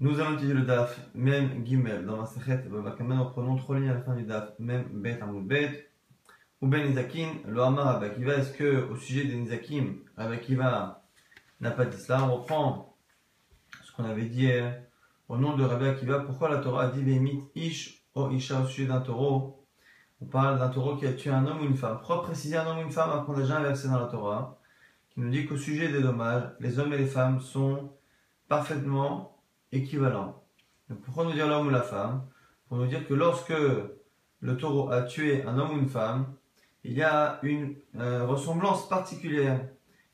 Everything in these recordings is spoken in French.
Nous allons utiliser le DAF, même Gimel, dans ma sechet, en prenant trois lignes à la fin du DAF, même Bet Amoud Bet, ou Ben Nizakin, le Hamar Abakiva, est-ce que au sujet des Nizakim, Abakiva n'a pas dit cela? On reprend ce qu'on avait dit hier, au nom de Rabbi Akiva, pourquoi la Torah a dit Vemit Ish o Isha au sujet d'un taureau? On parle d'un taureau qui a tué un homme ou une femme. Pourquoi préciser un homme ou une femme alors qu'on a déjà un verset dans la Torah qui nous dit qu'au sujet des dommages, les hommes et les femmes sont parfaitement équivalent. Pourquoi nous dire l'homme ou la femme Pour nous dire que lorsque le taureau a tué un homme ou une femme, il y a une euh, ressemblance particulière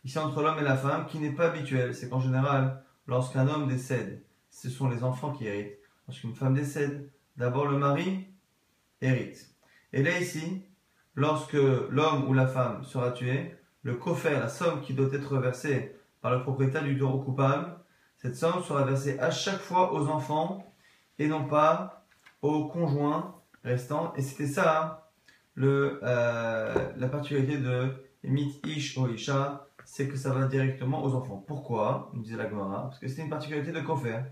ici entre l'homme et la femme qui n'est pas habituelle. C'est qu'en général, lorsqu'un homme décède, ce sont les enfants qui héritent. Lorsqu'une femme décède, d'abord le mari hérite. Et là ici, lorsque l'homme ou la femme sera tué, le coffert, la somme qui doit être versée par le propriétaire du taureau coupable, cette somme sera versée à chaque fois aux enfants et non pas aux conjoints restants. Et c'était ça hein, euh, la particularité de Mit Ish ou Isha, c'est que ça va directement aux enfants. Pourquoi nous disait la Gemara? Parce que c'est une particularité de Kofer.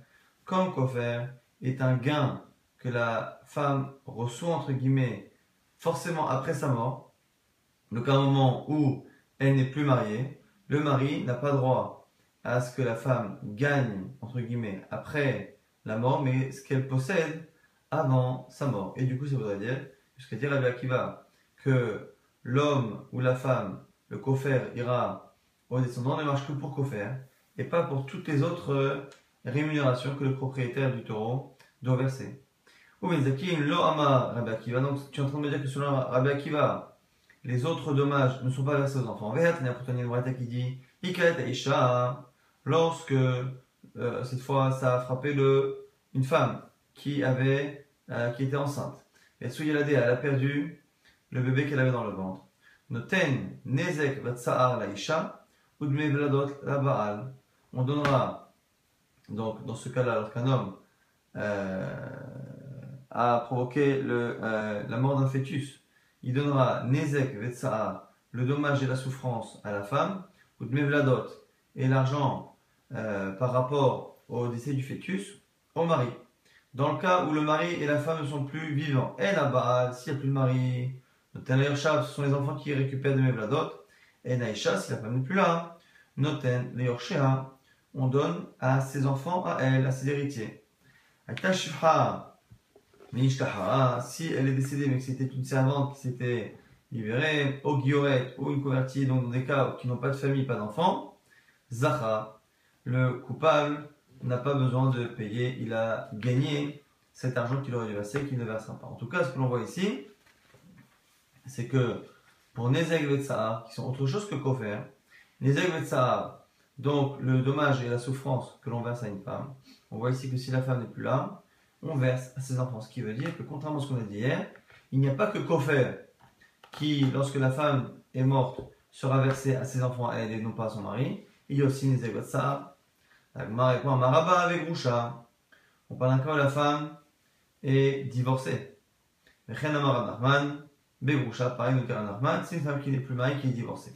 Comme Kofer est un gain que la femme reçoit, entre guillemets, forcément après sa mort, donc à un moment où elle n'est plus mariée, le mari n'a pas droit à ce que la femme gagne, entre guillemets, après la mort, mais ce qu'elle possède avant sa mort. Et du coup, ça voudrait dire, jusqu'à dire à Akiva, que l'homme ou la femme, le coffre ira au descendant ne marche que pour coffre et pas pour toutes les autres rémunérations que le propriétaire du taureau doit verser. Ou lo ama Rabbi Akiva. Donc, tu es en train de me dire que selon Rabbi Akiva, les autres dommages ne sont pas versés aux enfants. Il y a qui dit, Isha, lorsque euh, cette fois ça a frappé le, une femme qui avait euh, qui était enceinte. Et elle a perdu le bébé qu'elle avait dans le ventre. Noten nezek la isha la baal. On donnera donc dans ce cas-là lorsqu'un homme euh, a provoqué le, la mort d'un fœtus, il donnera nezek le dommage et la souffrance à la femme, ou et l'argent euh, par rapport au décès du fœtus au mari. Dans le cas où le mari et la femme ne sont plus vivants, et là-bas, s'il n'y a plus de mari, Noten ce sont les enfants qui récupèrent de Mevladot, et Naïcha, si la femme n'est plus là, Noten on donne à ses enfants, à elle, à ses héritiers. si elle est décédée mais que c'était une servante qui s'était libérée, au guillorette ou une convertie, donc dans des cas qui n'ont pas de famille, pas d'enfants, Zacha, le coupable n'a pas besoin de payer, il a gagné cet argent qu'il aurait dû verser, qu'il ne versera pas. En tout cas, ce que l'on voit ici, c'est que pour Nezeg et qui sont autre chose que Kofer, Nezeg et donc le dommage et la souffrance que l'on verse à une femme, on voit ici que si la femme n'est plus là, on verse à ses enfants. Ce qui veut dire que, contrairement à ce qu'on a dit hier, il n'y a pas que Kofer qui, lorsque la femme est morte, sera versé à ses enfants à et non pas à son mari. Il y a aussi Nezeg et Maraba avec Roucha. On parle cas où la femme est divorcée. Pareil, c'est une femme qui n'est plus mariée, qui est divorcée.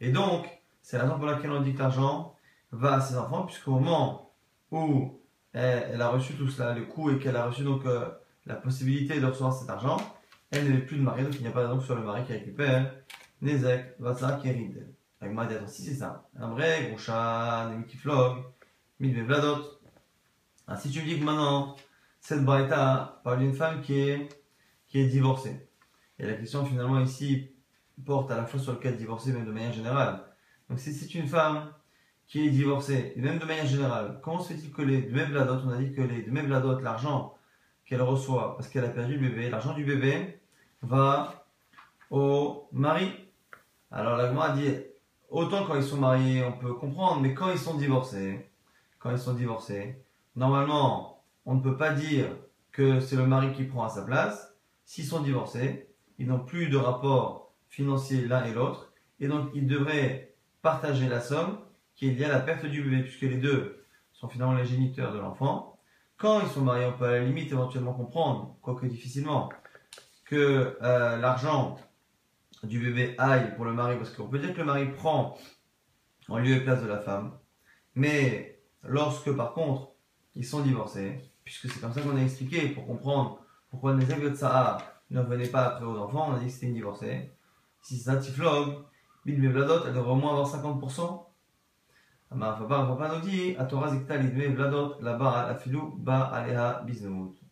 Et donc, c'est la raison pour laquelle on dit que l'argent va à ses enfants, puisqu'au moment où elle, a reçu tout cela, le coût, et qu'elle a reçu donc euh, la possibilité de recevoir cet argent, elle n'est plus de mari, donc il n'y a pas d'argent sur le mari qui récupère. Nezek, Vatsa, Kerid. Avec dit, si c'est ça. Un vrai, Groucha, Nemikiflog. Ah, si tu me dis que maintenant, cette braïta parle d'une femme qui est, qui est divorcée. Et la question finalement ici porte à la fois sur le cas de divorcé, même de manière générale. Donc si c'est une femme qui est divorcée, et même de manière générale, comment se fait-il que les Vladot, on a dit que les Vladot, l'argent qu'elle reçoit parce qu'elle a perdu le bébé, l'argent du bébé va au mari. Alors la a dit, autant quand ils sont mariés, on peut comprendre, mais quand ils sont divorcés, quand ils sont divorcés. Normalement, on ne peut pas dire que c'est le mari qui prend à sa place. S'ils sont divorcés, ils n'ont plus de rapport financier l'un et l'autre, et donc ils devraient partager la somme qui est liée à la perte du bébé, puisque les deux sont finalement les géniteurs de l'enfant. Quand ils sont mariés, on peut à la limite éventuellement comprendre, quoique difficilement, que euh, l'argent du bébé aille pour le mari, parce qu'on peut dire que le mari prend en lieu et place de la femme, mais Lorsque par contre qui sont divorcés, puisque c'est comme ça qu'on a expliqué pour comprendre pourquoi Nezek de Tsahar ne revenait pas après aux enfants, on a dit que c'était une divorcée. Si c'est un tiflog, Bidme Vladot, elle devrait au moins avoir 50%. Amar Papa, Papa nous dit, Torah Zikta Lidme là-bas, la filou, ba aleha.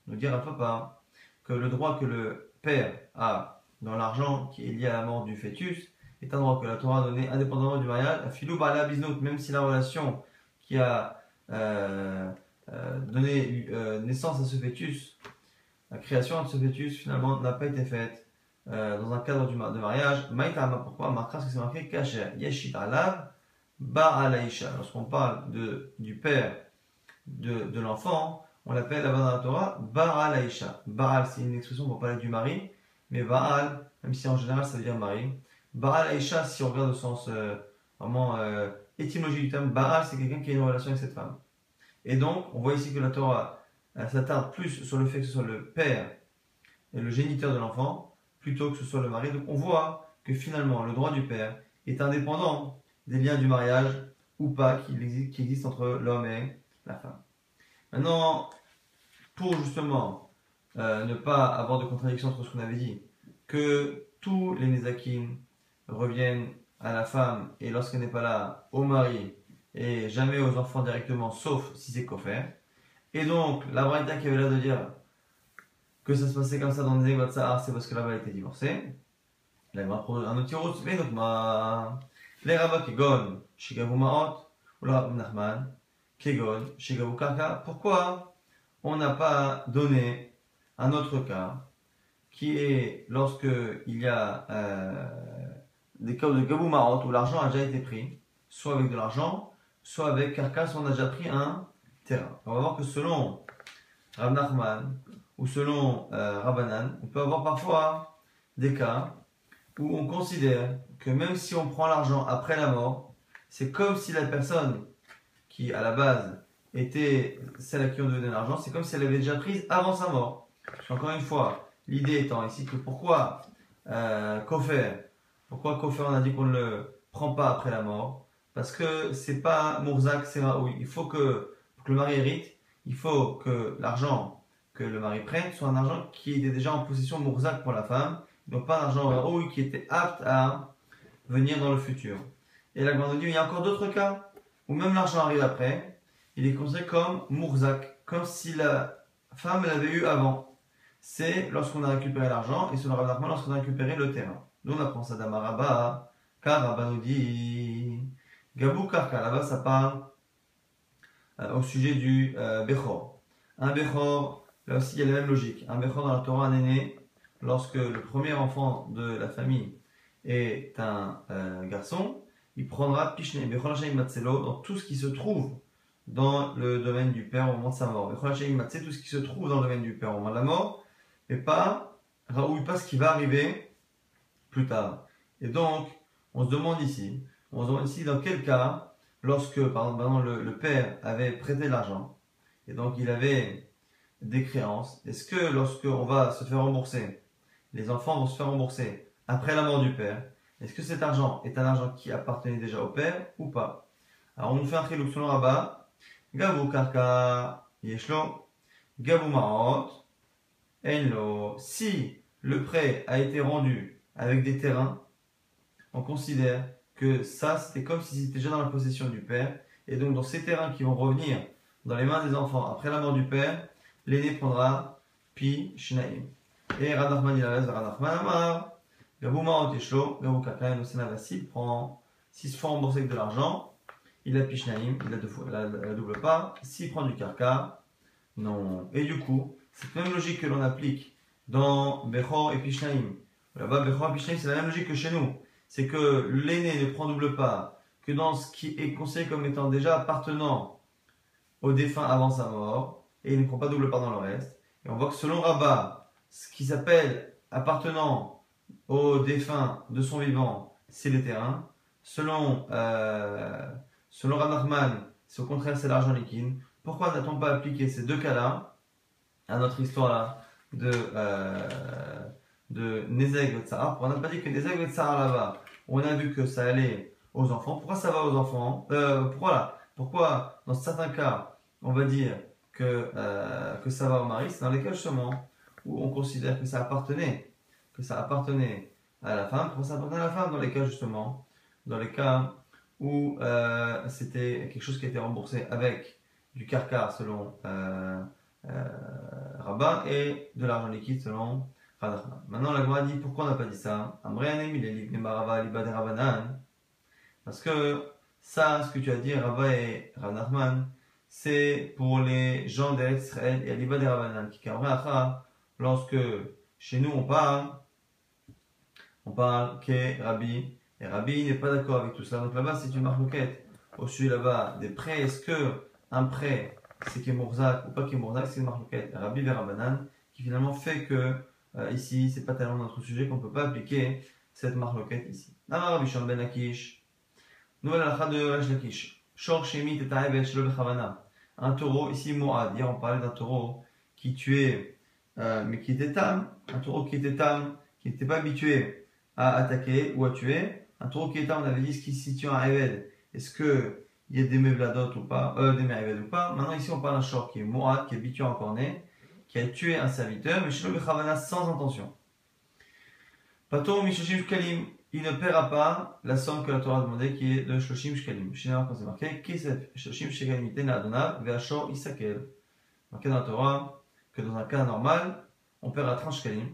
Nous dire à Papa que le droit que le père a dans l'argent qui est lié à la mort du fœtus est un droit que la Torah a donné indépendamment du mariage, la filou, ba aleha biznout, même si la relation qui a euh, euh, donné euh, naissance à ce fœtus, la création de ce fœtus finalement n'a pas été faite dans un cadre du, de mariage. Maïtama, pourquoi? Marquera, parce que c'est marqué Kacher, Yeshit Alav, Ba'alaisha. Lorsqu'on parle de, du père de, l'enfant, on l'appelle là-bas dans la Torah Ba'alaisha. Ba'al, c'est une expression pour parler du mari, mais Ba'al, même si en général ça veut dire mari. Ba'alaisha, si on regarde au sens vraiment étymologique du terme, Ba'al, c'est quelqu'un qui a une relation avec cette femme. Et donc, on voit ici que la Torah s'attarde plus sur le fait que ce soit le père et le géniteur de l'enfant, plutôt que ce soit le mari. Donc on voit que finalement le droit du père est indépendant des liens du mariage ou pas qui existe, qui existe entre l'homme et la femme. Maintenant, pour justement euh, ne pas avoir de contradiction entre ce qu'on avait dit, que tous les Nézakim reviennent à la femme et lorsqu'elle n'est pas là, au mari et jamais aux enfants directement, sauf si c'est coffert. Et donc, la Braïta qui avait l'air de dire que ça se passait comme ça dans les Sahar, c'est parce que là-bas elle était divorcée. Là, il va prendre un autre route, mais donc, ma... les rabbins Kegon, Shigavu Maot, ou là, Nachman, Kegon, Shigavu Kaka. Pourquoi on n'a pas donné un autre cas qui est lorsque il y a euh, des cas de Gabou Maot où l'argent a déjà été pris, soit avec de l'argent, soit avec Karkas, on a déjà pris un terrain. On va voir que selon Rav Nachman, ou selon euh, Rabbanan, on peut avoir parfois des cas où on considère que même si on prend l'argent après la mort, c'est comme si la personne qui à la base était celle à qui on donner l'argent, c'est comme si elle avait déjà prise avant sa mort. Encore une fois, l'idée étant ici que pourquoi euh, Kofer, pourquoi Kofer on a dit qu'on ne le prend pas après la mort Parce que c'est pas Mourzak, c'est Raoui. Il faut que, le mari hérite, il faut que l'argent que le mari prenne soit un argent qui était déjà en possession Mourzak pour la femme, donc pas un argent Raoui qui était apte à venir dans le futur. Et la grande dit, il y a encore d'autres cas où même l'argent arrive après, il est considéré comme Mourzak, comme si la femme l'avait eu avant. C'est lorsqu'on a récupéré l'argent et selon Rabbi lorsqu'on a récupéré le terrain. Nous on apprend ça d'Amaraba, car Rabba nous dit Gabou Karka, là-bas ça parle euh, au sujet du euh, Bechor. Un Bechor, là aussi il y a la même logique. Un Bechor dans la Torah, un aîné, lorsque le premier enfant de la famille est un euh, garçon, il prendra Pishne, Bechor Matselo, dans tout ce qui se trouve dans le domaine du père au moment de sa mort. Bechor Matsé, tout ce qui se trouve dans le domaine du père au moment de la mort, et pas, Raoul, pas ce qui va arriver plus tard. Et donc, on se demande ici, on se demande ici dans quel cas lorsque, par exemple, le, père avait prêté l'argent, et donc il avait des créances, est-ce que lorsqu'on va se faire rembourser, les enfants vont se faire rembourser après la mort du père, est-ce que cet argent est un argent qui appartenait déjà au père ou pas? Alors on nous fait un trilou selon Rabat, Gabou Karka Yeshlo, Gabou Maot, Enlo. Si le prêt a été rendu avec des terrains, on considère que ça, c'était comme si c'était déjà dans la possession du père. Et donc, dans ces terrains qui vont revenir dans les mains des enfants après la mort du père, l'aîné prendra Pi Shnaim. Et Radachman il a Amar, Oteshlo, Gabou Kaka, et s'il prend, s'il se fait rembourser avec de l'argent, il a Pi Shnaim, il a deux fois, la, la double part. S'il prend du Karka, non. Et du coup, cette même logique que l'on applique dans Bechor et Pishnaim. Là-bas, Pishnaim, c'est la même logique que chez nous c'est que l'aîné ne prend double part que dans ce qui est conseillé comme étant déjà appartenant au défunt avant sa mort, et il ne prend pas double part dans le reste. Et on voit que selon Rabat, ce qui s'appelle appartenant au défunt de son vivant, c'est les terrains. Selon, euh, selon c'est au contraire, c'est l'argent liquide. Pourquoi n'a-t-on pas appliqué ces deux cas-là à notre histoire-là de, euh, de Nezeg Tsar On n'a pas dit que Nezeg Tsar là-bas, on a vu que ça allait aux enfants. Pourquoi ça va aux enfants euh, Pourquoi Pourquoi dans certains cas, on va dire que, euh, que ça va au mari, c'est dans les cas justement où on considère que ça appartenait, que ça appartenait à la femme. Pourquoi ça appartenait à la femme Dans les cas justement, dans les cas où euh, c'était quelque chose qui a été remboursé avec du carcar selon euh, Rabat et de l'argent liquide selon. Maintenant, la Gemara dit pourquoi on n'a pas dit ça? Parce que ça, ce que tu as dit, Rabat et Radachman, c'est pour les gens d'Israël et Aliba de Rabanan qui lorsque chez nous on parle, on parle que Rabbi, et Rabbi n'est pas d'accord avec tout ça. Donc là-bas, c'est une marloquette. Au sujet là-bas, des prêts, est-ce que un prêt, c'est Kemorzak ou pas Kemorzak, c'est une marloquette. Rabbi Verabanan, qui finalement fait que euh, ici, c'est pas tellement notre sujet qu'on peut pas appliquer cette marloquette ici. Amar Rabbi Ben Akish, nouvelle alakha de Rash Lakish. Shor Shemit et Bechavana. Un taureau, ici Moad, hier on parlait d'un taureau qui tuait, euh, mais qui était tam, un taureau qui était tam, qui n'était pas habitué à attaquer ou à tuer, un taureau qui est tam, on avait dit ce qui se situe à Eved, est-ce que il y a des mevladot ou pas, euh, des mevladot ou pas, maintenant ici on parle d'un short qui est Moad, qui est habitué à cornet, qui a tué un serviteur, mais sans intention. Pato Mishoshim Kalim, il ne paiera pas la somme que la Torah a demandé, qui est de Shoshim Shkalim. Généralement, quand c'est marqué, Kesef Shoshim Shkalim Adona, Veachor Isakel. Marqué dans la Torah que dans un cas normal, on paiera 30 Shkalim,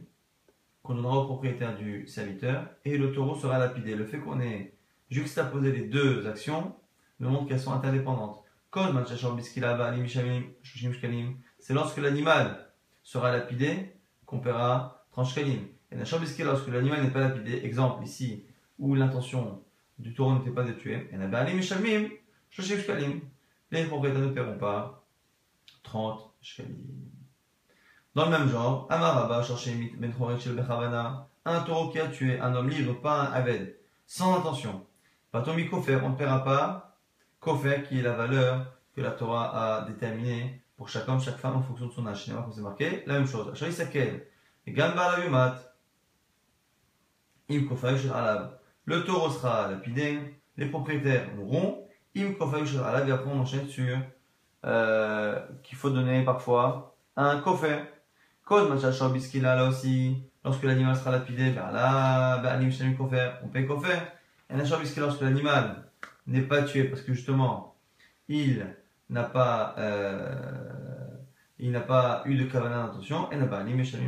qu'on donnera au propriétaire du serviteur, et le taureau sera lapidé. Le fait qu'on ait juxtaposé les deux actions nous montre qu'elles sont interdépendantes. C'est lorsque l'animal sera lapidé qu'on paiera 30 Shkalim. Et lorsque l'animal n'est pas lapidé, exemple ici, où l'intention du taureau n'était pas de tuer, et les propriétaires ne paieront pas 30 shkalim. Dans le même genre, Amaraba, ben un taureau qui a tué un homme libre, pas un aved, sans intention. Patomi kofer, on ne paiera pas kofer, qui est la valeur que la Torah a déterminée pour chaque homme, chaque femme en fonction de son âge. comme c'est marqué, la même chose. La yumat, le taureau sera lapidé, les propriétaires mourront. Im Alab, et après on enchaîne sur euh, qu'il faut donner parfois un kofer. Cause Machachobiskila là aussi, lorsque l'animal sera lapidé, ben là, ben kofer, on paye kofer. Et lorsque l'animal n'est pas tué parce que justement il n'a pas euh, il n'a pas eu de kavana d'intention, et n'a pas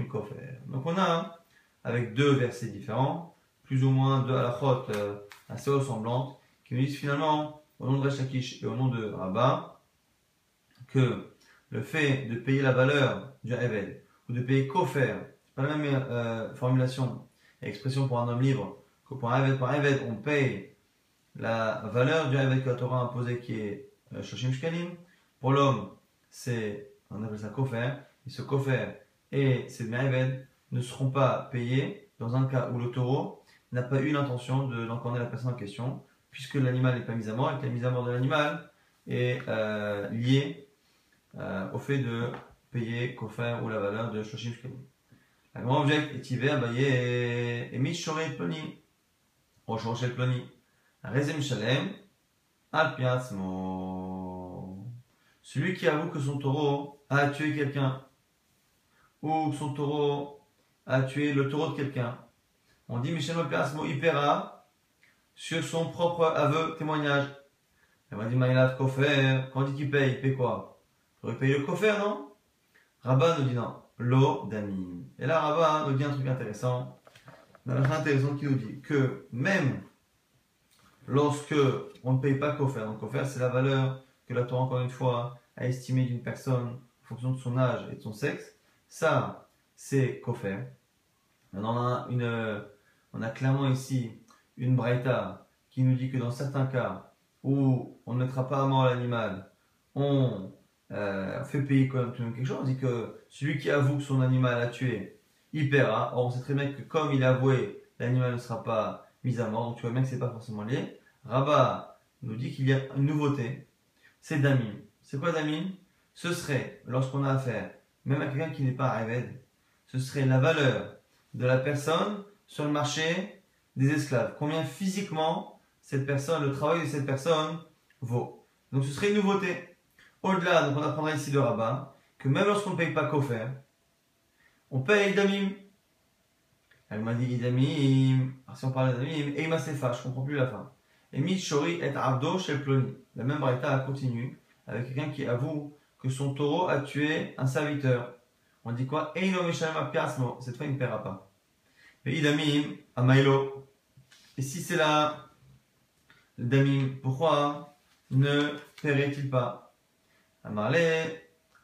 kofer. Donc on a avec deux versets différents plus ou moins deux halachot euh, assez ressemblantes, qui nous disent finalement, au nom de Rechakish et au nom de Rabat, que le fait de payer la valeur du Eved, ou de payer Kofer, c'est pas la même euh, formulation et expression pour un homme libre, que pour un Eved, pour on paye la valeur du Eved que la Torah a imposé, qui est euh, Shoshim Shkalim. Pour l'homme, c'est, on appelle ça Kofer, et ce Kofer et ces Eved ne seront pas payés dans un cas où le taureau n'a pas eu l'intention de l'encorner la personne en question, puisque l'animal n'est pas mis à mort et que la mise à mort de l'animal est euh, liée euh, au fait de payer Kofer ou la valeur de Shoshim Shkelim. La grande object est hiver, baillé et mit shoré ploni, le ploni. Rezem shalem, al Celui qui avoue que son taureau a tué quelqu'un, ou que son taureau a tué le taureau de quelqu'un, on dit Michel Mopérasmo Ipera sur son propre aveu, témoignage. Elle m'a dit Maïlat Kofer, quand on dit qu'il paye, il paye quoi? Il faudrait payer le Kofer, non? Rabat nous dit non, l'eau d'amin. Et là, Rabat nous dit un truc intéressant. Un intéressant qui nous dit que même lorsque on ne paye pas Kofer, donc Kofer c'est la valeur que la Torah, encore une fois, a estimée d'une personne en fonction de son âge et de son sexe, ça, c'est Kofer. On a on a clairement ici une braïta qui nous dit que dans certains cas où on ne mettra pas à mort l'animal, on euh, fait payer quand même quelque chose. On dit que celui qui avoue que son animal a tué, il paiera. Or, on sait très bien que comme il a avoué, l'animal ne sera pas mis à mort. Donc, tu vois bien que c'est pas forcément lié. Rabat nous dit qu'il y a une nouveauté. C'est Damim. C'est quoi Damim Ce serait, lorsqu'on a affaire, même à quelqu'un qui n'est pas Reved, ce serait la valeur de la personne sur le marché des esclaves. Combien physiquement cette personne, le travail de cette personne vaut. Donc ce serait une nouveauté. Au-delà, donc on apprendra ici de Rabat, que même lorsqu'on ne paye pas Kofer, on paye Damim. Elle m'a dit Damim. Alors si on parle d'Idamim, et Sefa, je comprends plus la fin. Et Mitchori et Abdo chez Ploni. La même Braïta continue avec quelqu'un qui avoue que son taureau a tué un serviteur. On dit quoi? Eino Meshalem Piasmo. Cette fois, il ne paiera pas. Mais Idamim, Amailo. Et si c'est là, le Damim, pourquoi ne paierait-il pas? Amarle,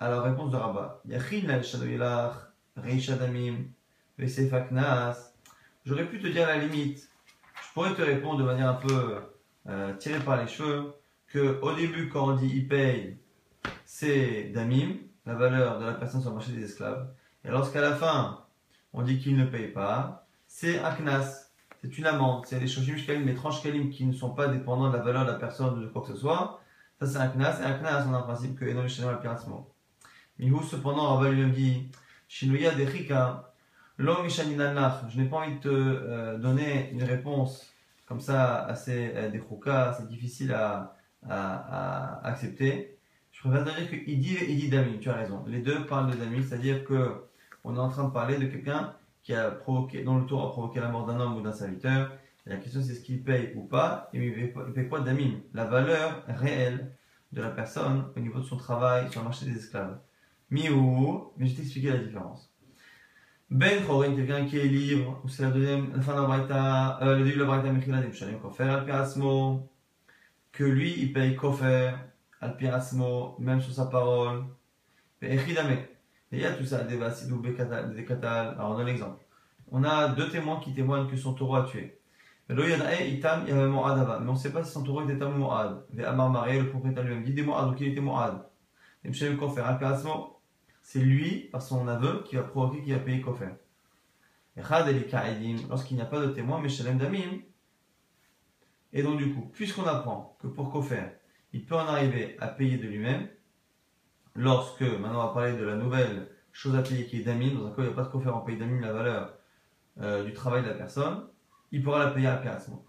à la réponse de Rabat. Yachin la Shadoyelach, Reisha Damim, Vesefaknas. J'aurais pu te dire la limite, je pourrais te répondre de manière un peu euh, tirée par les cheveux, que au début, quand on dit il paye, c'est Damim, la valeur de la personne sur le marché des esclaves. Et lorsqu'à la fin, on dit qu'il ne paye pas, c'est Aknas, c'est une amende. C'est les shoshim kalim, les tranches kalim qui ne sont pas dépendants de la valeur de la personne ou de quoi que ce soit. Ça, c'est un knas. Et un on a un principe que Enon al piratement. Mihou, cependant, Rabba lui-même dit Shinuya Dechika, Lo. Je n'ai pas envie de te euh, donner une réponse comme ça, assez euh, déchouka, assez difficile à, accepter. Je préfère te dire qu'il dit, il dit Dami, tu as raison. Les deux parlent de Dami, c'est-à-dire que on est en train de parler de quelqu'un qui a provoqué, dont le tour a provoqué la mort d'un homme ou d'un serviteur. Et la question c'est ce qu'il paye ou pas, et il paye, quoi d'amim La valeur réelle de la personne au niveau de son travail sur le marché des esclaves. Miou, mais je t'ai expliqué la différence. La deuxième, la fin de la Braïta, euh, le début de la Braïta Mechila Dimshalim Kofer al que lui il paye Kofer al même sur sa parole. Et il y a tout ça, des vasidou, des katal. Alors, on donne l'exemple. On a deux témoins qui témoignent que son taureau a tué. Mais on ne sait pas si son taureau était un. Amar Marie, le lui-même dit des c'est lui, par son aveu, qui va provoquer, qui va payer Kofer. Lorsqu'il n'y a pas de témoin, Meshalem Damim. Et donc, du coup, puisqu'on apprend que pour Kofer, il peut en arriver à payer de lui-même, lorsque, maintenant on va parler de la nouvelle chose à payer qui est d'amin, dans un cas où il n'y a pas de quoi faire en pays d'amin la valeur euh, du travail de la personne, il pourra la payer à piasmo.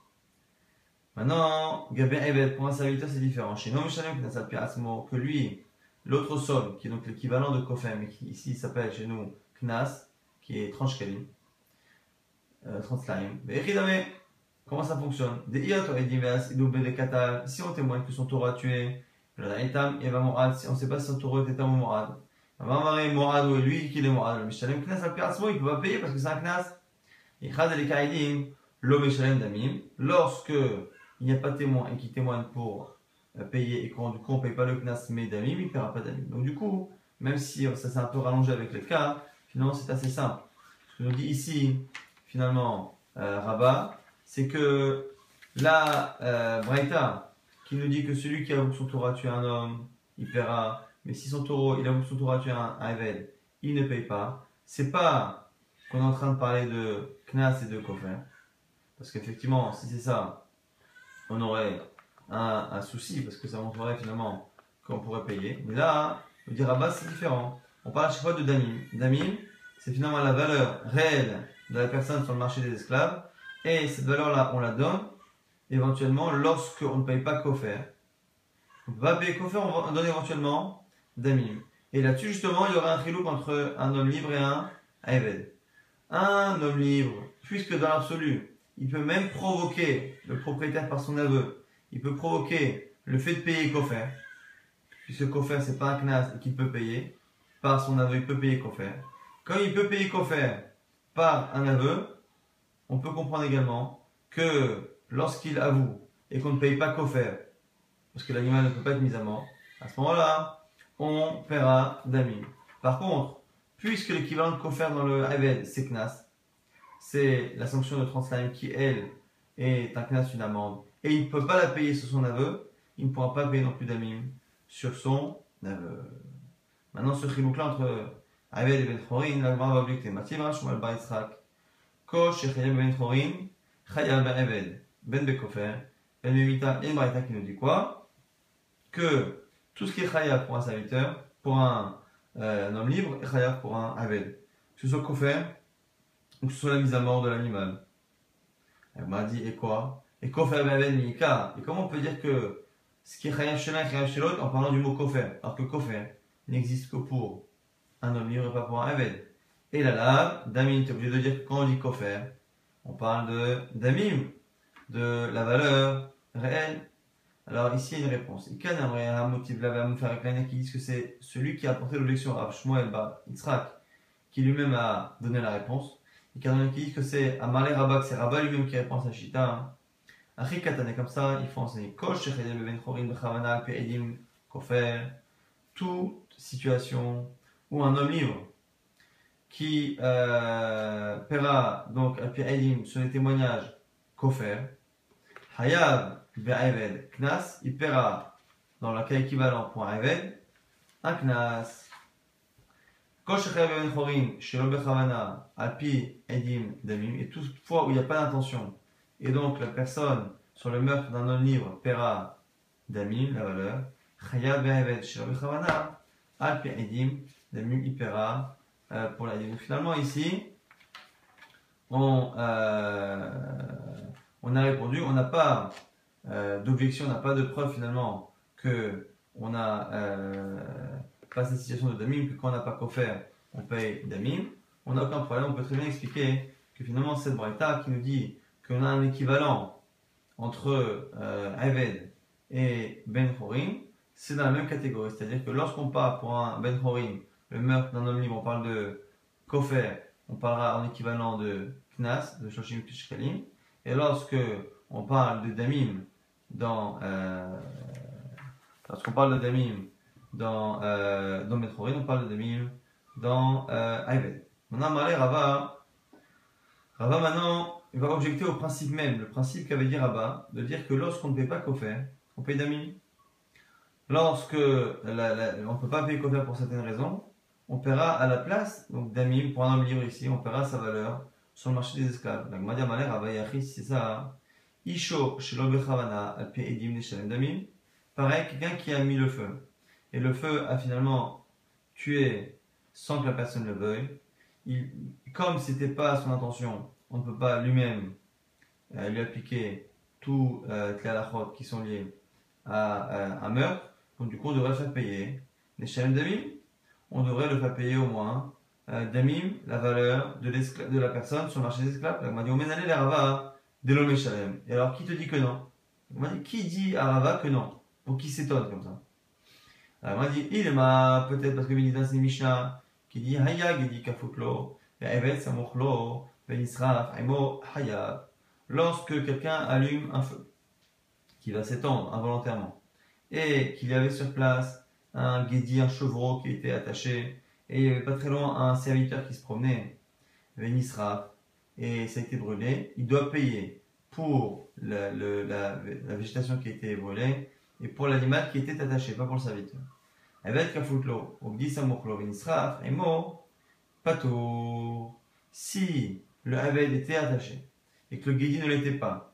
Maintenant, Gabin Ebed, pour un serviteur c'est différent. Chez Nom Shalem que lui, l'autre somme, qui est donc l'équivalent de Kofem, mais qui ici s'appelle chez nous Knas, qui est tranche Kalim, euh, translaim. Comment ça fonctionne? Si on témoigne que son taureau a tué on ne sait pas si son taureau était un Morad. Morad ou lui qui est Morad. Le Mishalem Knas al Pirasmo, il ne peut pas payer parce que c'est un Knas. Lo Mishalem Damim, lorsque il n'y a pas de témoin et qui témoigne pour euh, payer et quand du coup on ne paye pas le Knas mais Damim, il ne paiera pas Damim. Donc du coup, même si ça s'est un peu rallongé avec le cas, finalement c'est assez simple. Ce que nous dit ici, finalement, euh, Rabat, c'est que la euh, Braïta, qui nous dit que celui qui avoue que son taureau a tué un homme, il paiera. Mais si son taureau, il avoue que son taureau a tué un, un il ne paye pas. C'est pas qu'on est en train de parler de Knas et de Kofer. Parce qu'effectivement, si c'est ça, on aurait un, souci, parce que ça montrerait finalement qu'on pourrait payer. Mais là, le dire c'est différent. On parle à chaque fois de Damim. Damim, c'est finalement la valeur réelle de la personne sur le marché des esclaves. Et cette valeur-là, on la donne éventuellement lorsqu'on ne paye pas Kofer. On ne pas payer Kofer, on donne éventuellement Damim. Et là-dessus, justement, il y aura un triloup entre un homme libre et un Eved. Un homme libre, puisque dans l'absolu, il peut même provoquer le propriétaire par son aveu, il peut provoquer le fait de payer Kofer, puisque Kofer c'est pas un Knas et qu'il peut payer, par son aveu, il peut payer Kofer. Quand il peut payer Kofer par un aveu, on peut comprendre également que lorsqu'il avoue et qu'on ne paye pas Kofer, parce que l'animal ne peut pas être mis à mort, à ce moment-là, on paiera d'ami. Par contre, puisque l'équivalent de Kofer dans le Haved, c'est Knas, c'est la sanction de Translime qui, elle, est un Knas, une amende, et il ne peut pas la payer sur son aveu, il ne pourra pas payer non plus d'amim sur son aveu. Maintenant, ce chimouk-là entre Haved et Ben Chorin, la va objecter. Mativ Shmuel Bar Yitzhak, Kosh et Ben Chorin, Chayal Ben Haved. Ben Bekofer, Ben Mimita et Braïta qui nous dit quoi? Que tout ce qui est Chayav pour un serviteur, pour un, euh, homme libre, est Chayav pour un Aved. Que ce soit Kofer, ou que ce soit la mise à mort de l'animal. Elle m'a dit, et quoi? Et Kofer Ben Mika. Et comment on peut dire que ce qui est chayav chez l'un et chayav l'autre en parlant du mot kofer. Alors que kofer n'existe que pour un homme libre et pas pour un aved. Et la lave, damim, tu es obligé de dire que quand on dit kofer, on parle de damim, de la valeur réelle. Alors ici, il y a une réponse. A un motif qui disent que c'est celui qui a apporté l'objection à Shmuel Bar Yitzhak, qui lui-même a donné la réponse. A qui disent que c'est Amalé Rabat, c'est Rabat lui-même qui répond à sa chita. Achikatan, comme ça, il faut enseigner. Kosh, Shechedel, Ben Chorin, Bechavana, Edim, Kofer, toute situation où un homme libre qui euh, paiera donc à Edim sur les témoignages Kofer, Hayav Be'eved Knas, il paiera dans le cas équivalent pour un Eved, un Knas. Et toutefois où il n'y a pas d'intention, et donc la personne sur le meurtre d'un homme libre paiera damim, la valeur, Chayav Be'eved Shelo Bechavana, Alpi Edim, damim, il paiera euh, pour la Finalement, ici, on, euh, on a répondu, on n'a pas euh, d'objection, on n'a pas de preuve finalement que on a euh, pas cette situation de damim, que quand on n'a pas faire, on paye damim. On n'a aucun problème, on peut très bien expliquer que finalement cette braïta qui nous dit qu'on a un équivalent entre euh, et Ben Horim, c'est dans la même catégorie. C'est-à-dire que lorsqu'on parle pour un Ben Horim, le meurtre d'un homme libre, on parle de Kofer, on parlera en équivalent de Knas, de Shoshim Kishkalim. Et lorsque on parle de Damim dans. Euh, lorsqu'on parle de Damim dans, euh, dans Metrorin, on parle de Damim dans euh, Ayved. Maintenant, Malé Rava, Rava maintenant, il va objecter au principe même, le principe qu'avait dit Rava, de dire que lorsqu'on ne paye pas Kofer, on paye Damim. Lorsque on ne peut pas payer Kofer pour certaines raisons, on paiera à la place, donc Damim, pour un homme libre ici, on paiera sa valeur sur le marché des esclaves. La Gmadia Malé Rava Yachis, c'est ça. Isho Shelo Bechavana Alpi Edim Neshalem Damim. Pareil, quelqu'un qui a mis le feu. Et le feu a finalement tué sans que la personne le veuille. Il, comme c'était pas son intention, on ne peut pas lui-même euh, lui appliquer tous euh, les halachot qui sont liés à euh, un meurtre. Donc du coup, on devrait le faire payer. Les damim, on devrait le faire payer au moins euh, damim, la valeur de, de la personne sur le marché des esclaves. On m'a dit, on les rava de l'homme shalem. Et alors, qui te dit que non? On m'a dit, qui dit à Rava que non? Pour qui s'étonne comme ça? Alors, on m'a dit, il m'a peut-être parce que Benidin c'est Mishnah qui dit Hayag, il dit Kafutlo, Evet Benisraf, Aimo, Hayag. Lorsque quelqu'un allume un feu qui va s'étendre involontairement et qu'il y avait sur place un guédi, un chevreau qui était attaché et il n'y avait pas très loin un serviteur qui se promenait, Benisraf, et ça a été brûlé, il doit payer pour la, végétation qui a été brûlée et pour l'animal qui était attaché, pas pour le serviteur. Avec kafutlo, ogdi samuchlo vinisraf, et mot, pato. Si le Haved était attaché et que le guédi ne l'était pas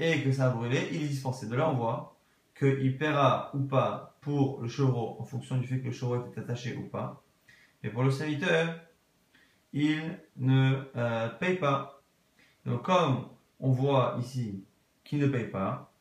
et que ça a brûlé, il est dispensé. De là, on voit qu'il paiera ou pas pour le chevreau en fonction du fait que le chevreau était attaché ou pas. Et pour le serviteur, il ne euh, paye pas. Donc, comme on voit ici qu'il ne paye pas,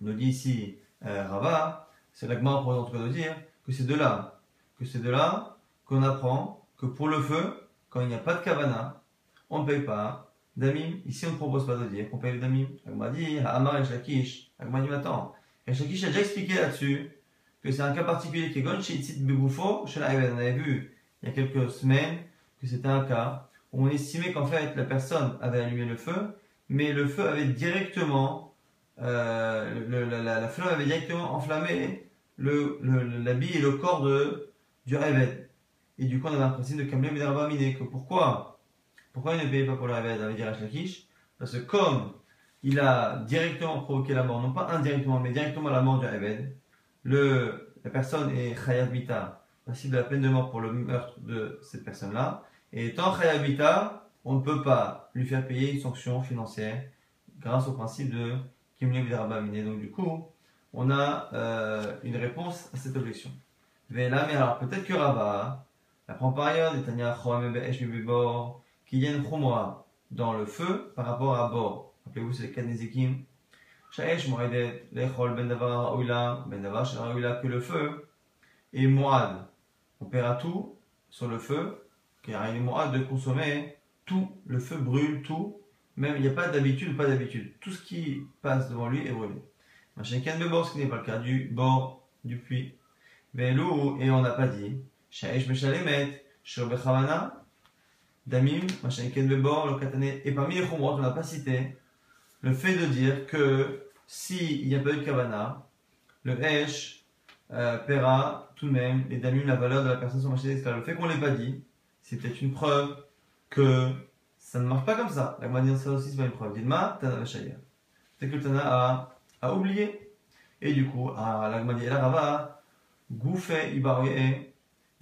on nous dit ici euh, Rava, c'est l'agma en train de dire que c'est de là, que c'est de là qu'on apprend que pour le feu, quand il n'y a pas de kavana, on ne paye pas damim. Ici, on ne propose pas de dire qu'on paye le damim. Agma dit, Amar et Shakish. Agma dit, attends. Et Shakish a déjà expliqué là-dessus que c'est un cas particulier qui est gon chez Itzit Begoufo, On avait vu il y a quelques semaines que c'était un cas où on estimait qu'en fait la personne avait allumé le feu, mais le feu avait directement, euh, la, la, la flamme avait directement enflammé l'habit le, et le corps de, du Réved. Et du coup, on avait un principe de Kamlem et que pourquoi Pourquoi il ne payait pas pour le Réved avec Lakish? Parce que comme il a directement provoqué la mort, non pas indirectement, mais directement la mort du Réved, le, la personne est Chayav Mita, passible de la peine de mort pour le meurtre de cette personne-là. Et étant Chayav Mita, on ne peut pas lui faire payer une sanction financière grâce au principe de Kimlem Donc du coup, on a euh, une réponse à cette objection. Mais mais alors peut-être que Rava apprend par ailleurs des Tanya qui y a une dans le feu par rapport à bord. Rappelez-vous, c'est le cas Shaesh Moedet, Lechol Ben Davar Raoula, Ben Davar Raoula, que le feu est Moad. On paiera tout sur le feu, car il est Moad de consommer tout. Le feu brûle tout, même il n'y a pas d'habitude, pas d'habitude. Tout ce qui passe devant lui est brûlé. Machin de bord, ce qui n'est pas le cas du bord du puits. Velou, et on n'a pas dit. Shaesh Meshalemet, Shur Bechavana, Damim, machin de bord, le katané. Et parmi les chumrot, on n'a pas cité le fait de dire que s'il n'y a pas eu de kavana, le hesh euh, paiera tout de même les damim la valeur de la personne sur le marché d'esclave. Le fait qu'on ne l'ait pas dit, c'est peut-être une preuve que ça ne marche pas comme ça. La manière ça aussi, c'est pas une preuve. Dilma, Tana Vachaya. C'est que le Tana a, a, oublié. Et du coup, à la la Rava, Goufé,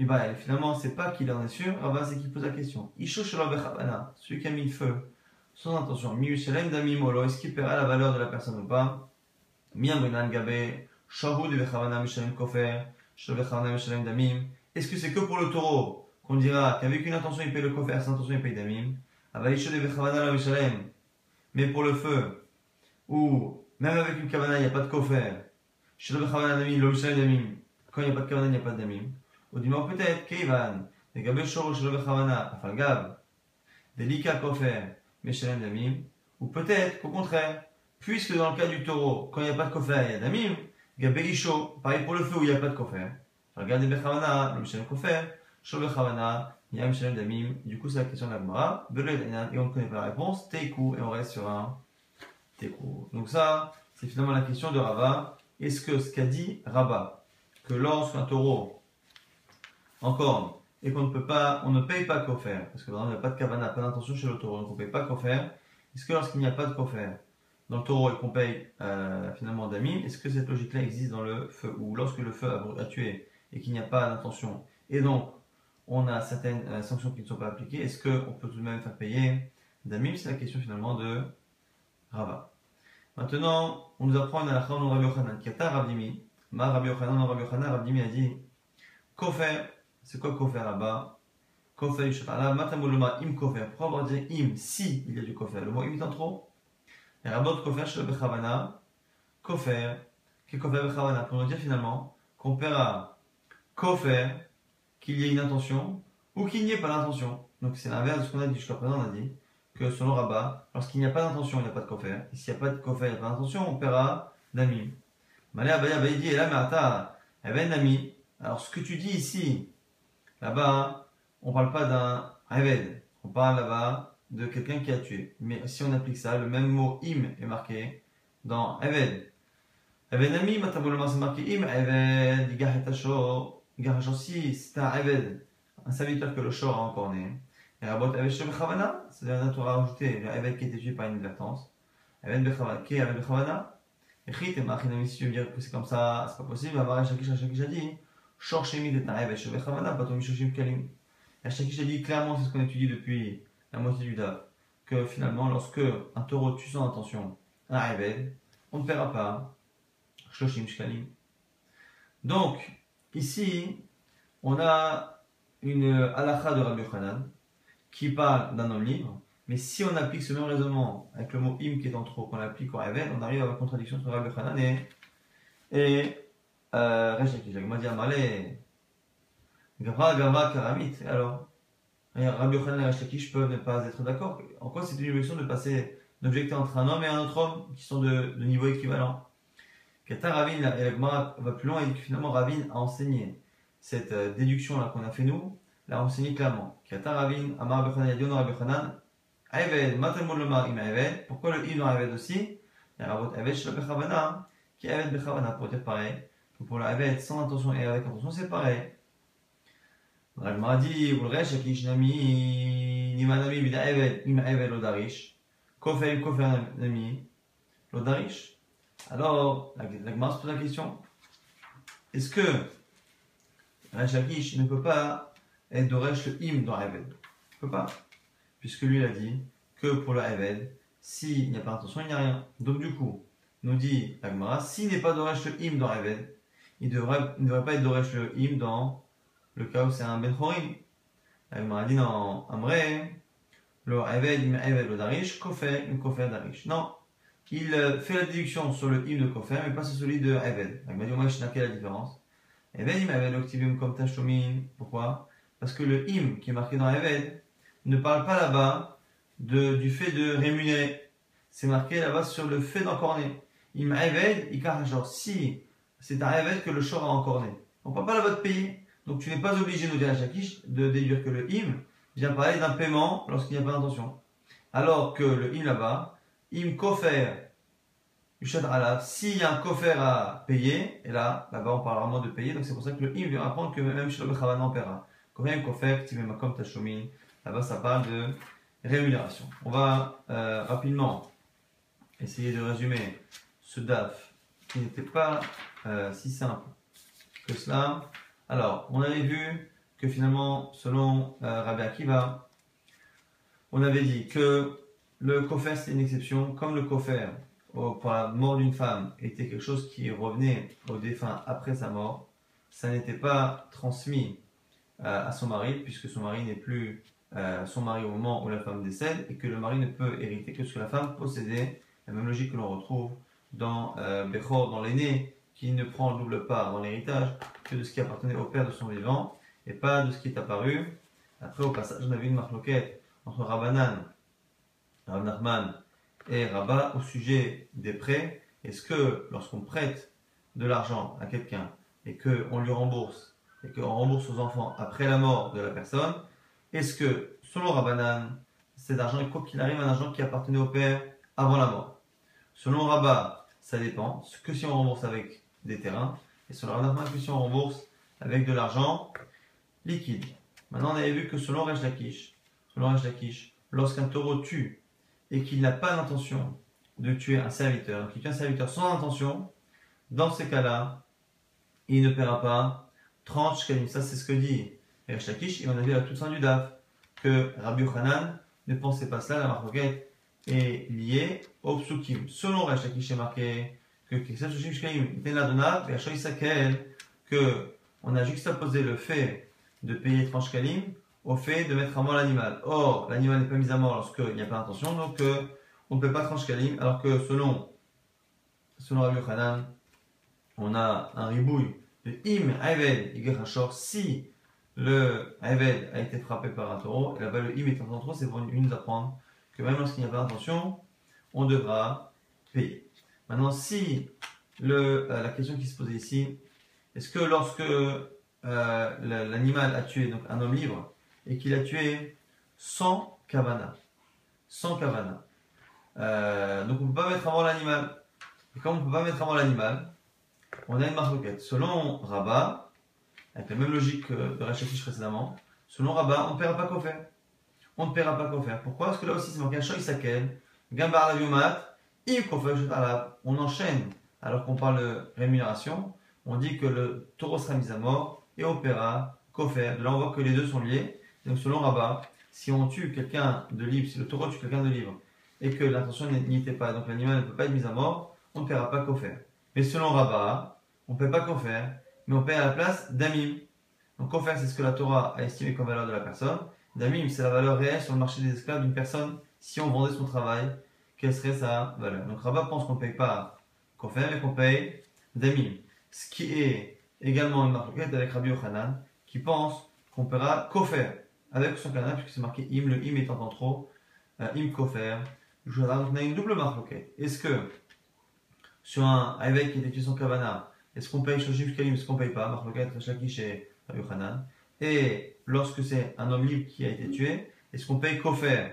Ibaroye, Ibael. Finalement, c'est pas qu'il en est sûr, Rava, c'est qu'il pose la question. Isho celui qui a mis le feu sans intention. Miushalem Damimolo, est-ce qu'il paiera la valeur de la personne ou pas? Miamrinan Gabe, Shahud Bechavana Mishalem Kofer, Shavechavana Mishalem Damim. Est-ce que c'est que pour le taureau qu'on dira qu'avec une intention il paye le kofer, sans intention il paye Damim? Mais pour le feu, ou même avec une kavana, il n'y a pas de kofer. Quand il n'y a pas de kavana, il n'y a pas de damim. Ou dis-moi peut-être, Keivan, des gabé shoro shelo bechavana, afalgab, des lika kofer, meshalem damim. Ou peut-être qu'au contraire, puisque dans le cas du taureau, quand il n'y a pas de kofer, il y a damim, gabé isho, pareil pour le feu où il n'y a pas de kofer. Regardez bechavana, le meshalem kofer, shelo bechavana, Yam Shalem Damim. Du coup, c'est la question de la Gemara. Et on ne connaît pas la réponse. Teiku. Et on reste sur un Teiku. Donc, ça, c'est finalement la question de Rava. Est-ce que ce qu'a dit Rabat, que lorsqu'un taureau, encore, et qu'on ne peut pas, on ne paye pas kofer, parce que il n'y a pas de kavana, pas d'intention chez le taureau, donc on ne paye pas kofer. Est-ce que lorsqu'il n'y a pas de kofer dans le taureau et qu'on paye euh, finalement damim, est-ce que cette logique-là existe dans le feu? Ou lorsque le feu a, tué et qu'il n'y a pas d'intention, et donc on a certaines euh, sanctions qui ne sont pas appliquées, est-ce qu'on peut tout de même faire payer Damim C'est la question finalement de Rava. Maintenant, on nous apprend une halakha en Rabbi Yochanan. Kata Rabdimi. Ma Rabbi Yochanan, non Rabbi Yochanan, Rabdimi a dit Kofer, c'est quoi Kofer là-bas? Kofer, Yishatala, Matamuluma, Im Kofer. Pourquoi va dire Im si il y a du Kofer Le mot Im est en trop. Et Rabot Kofer, Shel Bechavana, Kofer, qui Kofer Bechavana. Pour nous dire finalement qu'on paiera Kofer qu'il y ait une intention ou qu'il n'y ait pas d'intention. Donc c'est l'inverse de ce qu'on a dit jusqu'à présent. On a dit que selon Rabat, lorsqu'il n'y a pas d'intention, il n'y a pas de kofer. Et s'il n'y a pas de kofer, il n'y a pas d'intention, on paiera d'ami. Malé Abaya et là, mais eh ben. Alors ce que tu dis ici, là-bas, on ne parle pas d'un Eved. On parle là-bas de quelqu'un qui a tué. Mais si on applique ça, le même mot im est marqué dans Eved. Eved Nami, matamoloma c'est marqué im, Eved, Igahetasho, si c'est un Eved, un serviteur que le Shor a encore né. Et Rabot Eved Bechavana, c'est-à-dire un Torah rajouté, le Eved qui a été tué par inadvertance. Eved Bechavana, qui est Eved Bechavana Et Chit et Machinami, si tu veux dire que c'est comme ça, c'est pas possible, Amara Shakish Shakish a dit, Shor Shemid Eved Bechavana, Patom Mishoshim Kalim. Et Shakish a dit clairement, c'est ce qu'on étudie depuis la moitié du DAF, que finalement, lorsque un taureau tue sans intention un Eved, on ne paiera pas Shoshim Shkalim. Donc, Ici, on a une halakha de Rabbi Yochanan qui parle d'un homme libre, mais si on applique ce même raisonnement avec le mot im qui est en trop, qu'on applique au Reven, on arrive à la contradiction entre Rabbi Yochanan et, et. M'a dit Amalé, Gavra, Gavra, Karamit. Alors, Rabbi Yochanan et Rechakish peuvent ne pas être d'accord. En quoi c'est une objection de passer d'objecter entre un homme et un autre homme qui sont de, de niveau équivalent? Kata Ravin, et va plus loin et finalement Ravin a enseigné cette euh, déduction-là qu'on a fait nous, l'a enseigné clairement. Kata Ravin, Amar Bechanan, Yadyon Bechanan, Ayved, Matamul Lomar Im Ayved, pourquoi le Im Ayved aussi? Il y a Rabot Ayved Shel Bechavana, qui est Ayved Bechavana, pour dire pareil. Pour le Ayved sans intention et avec intention, c'est pareil. Ragmar dit, ou le Resh, Akish Nami, Nimanami, Bida Ayved, Im Ayved Lodarish, Kofer, Kofer Nami, Lodarish. Alors, la, la se pose la question est-ce que Rachakish ne peut pas être Doresh le Im dans Eved Il ne peut pas. Puisque lui, il a dit que pour le Eved, s'il n'y a pas d'intention, il n'y a rien. Donc, du coup, nous dit la s'il n'est pas Doresh le Im dans Eved, il ne devrait, pas être Doresh le Im dans le cas où c'est un Ben Chorim. La dit non, Amre, le Eved, Im Eved, le Darish, Kofer, Im Kofer, Darish. Non, il euh, fait la déduction sur le im de Kofer, mais pas sur celui de Eved. Il m'a dit, moi, je quelle la différence Eved, il m'avait l'octivium comme Tashumin. Pourquoi? Parce que le im qui est marqué dans Eved ne parle pas là-bas du fait de rémunérer. C'est marqué là-bas sur le fait d'encorner. Im Eved, il genre si c'est un Eved que le shor a encorné. On ne parle pas de payer. Donc tu n'es pas obligé de dire à de déduire que le im vient parler d'un paiement lorsqu'il n'y a pas d'intention. Alors que le im là-bas, im kofer, s'il y a un kofer à payer, et là, là-bas on parle vraiment de payer, donc c'est pour ça que le im vient apprendre que même le Chavana en paiera. Combien kofer, comme tashumin, là-bas ça parle de rémunération. On va euh, rapidement essayer de résumer ce DAF qui n'était pas euh, si simple que cela. Alors, on avait vu que finalement, selon euh, Rabbi Akiva, on avait dit que le kofer c'est une exception, comme le kofer pour la mort d'une femme était quelque chose qui revenait au défunt après sa mort, ça n'était pas transmis euh, à son mari, puisque son mari n'est plus euh, son mari au moment où la femme décède, et que le mari ne peut hériter que ce que la femme possédait, la même logique que l'on retrouve dans euh, Bechor, dans l'aîné, qui ne prend le double part dans l'héritage que de ce qui appartenait au père de son vivant, et pas de ce qui est apparu. Après, au passage, on a vu une marloquette entre Rabbanan, Rav Nachman et Rabat au sujet des prêts. Est-ce que lorsqu'on prête de l'argent à quelqu'un et qu'on lui rembourse, et qu'on rembourse aux enfants après la mort de la personne, est-ce que, selon Rabbanan, cet argent, quoi qu'il arrive, un argent qui appartenait au père avant la mort? Selon Rabat, ça dépend. Que si on rembourse avec des terrains, et selon Rav que si on rembourse avec de l'argent liquide. Maintenant, on avait vu que selon Resh Lakish, selon lorsqu'un taureau tue et qu'il n'a pas l'intention de tuer un serviteur, qu'il tue un serviteur sans intention, dans ces cas-là, il ne paiera pas 30 shkalim. Ça, c'est ce que dit Resh Lakish, et on a vu à toute fin du DAF que Rabbi Hanan ne pensait pas cela, la marquette est liée au psukim. Selon Resh Lakish, c'est marqué que que on a juxtaposé le fait de payer 30 kalim au fait de mettre à mort l'animal. Or, l'animal n'est pas mis à mort lorsqu'il n'y a pas d'intention, donc euh, on ne peut pas 30 kalim, alors que selon, selon Rabbi Hanan, on a un ribouille de im ayved yigerachor si le ayved a été frappé par un taureau, et là-bas le im est en trop, c'est pour nous apprendre que même lorsqu'il n'y a pas d'intention, on devra payer. Maintenant, si le, euh, la question qui se posait ici, est-ce que lorsque euh, l'animal a tué donc un homme libre et qu'il a tué sans kavana, sans kavana, euh, donc on ne peut pas mettre avant l'animal. Et comme on ne peut pas mettre avant l'animal, on a une marloquette. Selon Rabat, avec la même logique que de Rachakish précédemment, selon Rabat, on ne paiera pas qu'au faire. On ne paiera pas faire. Pourquoi? Parce que là aussi c'est marqué Shoisaken, Gambar la on enchaîne, alors qu'on parle de rémunération, on dit que le taureau sera mis à mort et opéra, kofer. De là, on voit que les deux sont liés. Donc, selon Rabat, si on tue quelqu'un de libre, si le taureau tue quelqu'un de libre, et que l'intention n'y était pas, donc l'animal ne peut pas être mis à mort, on ne paiera pas kofer. Mais selon Rabat, on ne paie pas kofer, mais on paie à la place d'amim. Donc, kofer, c'est ce que la Torah a estimé comme valeur de la personne. Damim, c'est la valeur réelle sur le marché des esclaves d'une personne si on vendait son travail quelle serait sa valeur? Donc Rabat pense qu'on paye pas Kofer, mais qu'on paye Damim. Ce qui est également une marque avec Rabbi Yochanan, qui pense qu'on paiera Kofer avec son canal, puisque c'est marqué Im, le Im étant en trop, euh, Im Kofer. Donc on a une double marque. Est-ce que sur un évêque qui était tué son kavana, est-ce qu'on paye Shoshim Kalim, est-ce qu'on paye pas? Marloquet, Shaki chez Rabbi Yochanan. Et lorsque c'est un homme libre qui a été tué, est-ce qu'on paye Kofer?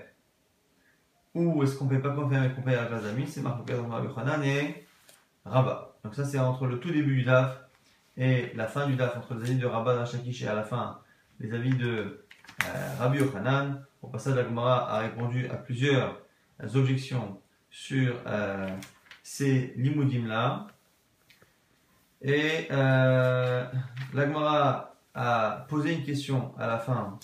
Ou est-ce qu'on ne paye pas confirmer et qu'on paye d'amis C'est marqué dans Rabbi Hanan et Rabat. Donc ça c'est entre le tout début du DAF et la fin du DAF, entre les avis de Rabat d'Achakish et à la fin les avis de euh, Rabbi Yochanan. Au passage, la Gemara a répondu à plusieurs objections sur euh, ces limoudim là. Et euh, la Gemara a posé une question à la fin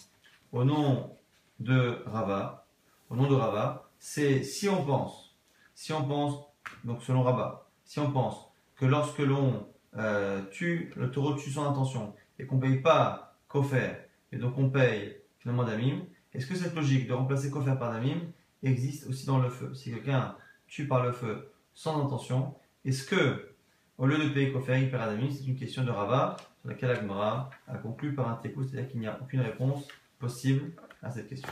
au nom de Rabat, au nom de Rabat, c'est si on pense, si on pense, donc selon Rabat, si on pense que lorsque l'on euh, tue, le taureau tue sans intention et qu'on ne paye pas Kofer, et donc on paye finalement Damim, est-ce que cette logique de remplacer Kofer par Damim existe aussi dans le feu? Si quelqu'un tue par le feu sans intention, est-ce que, au lieu de payer Kofer, il perd Adamim C'est une question de Rava, sur laquelle Agmara a conclu par un tekou, c'est-à-dire qu'il n'y a aucune réponse possible à cette question.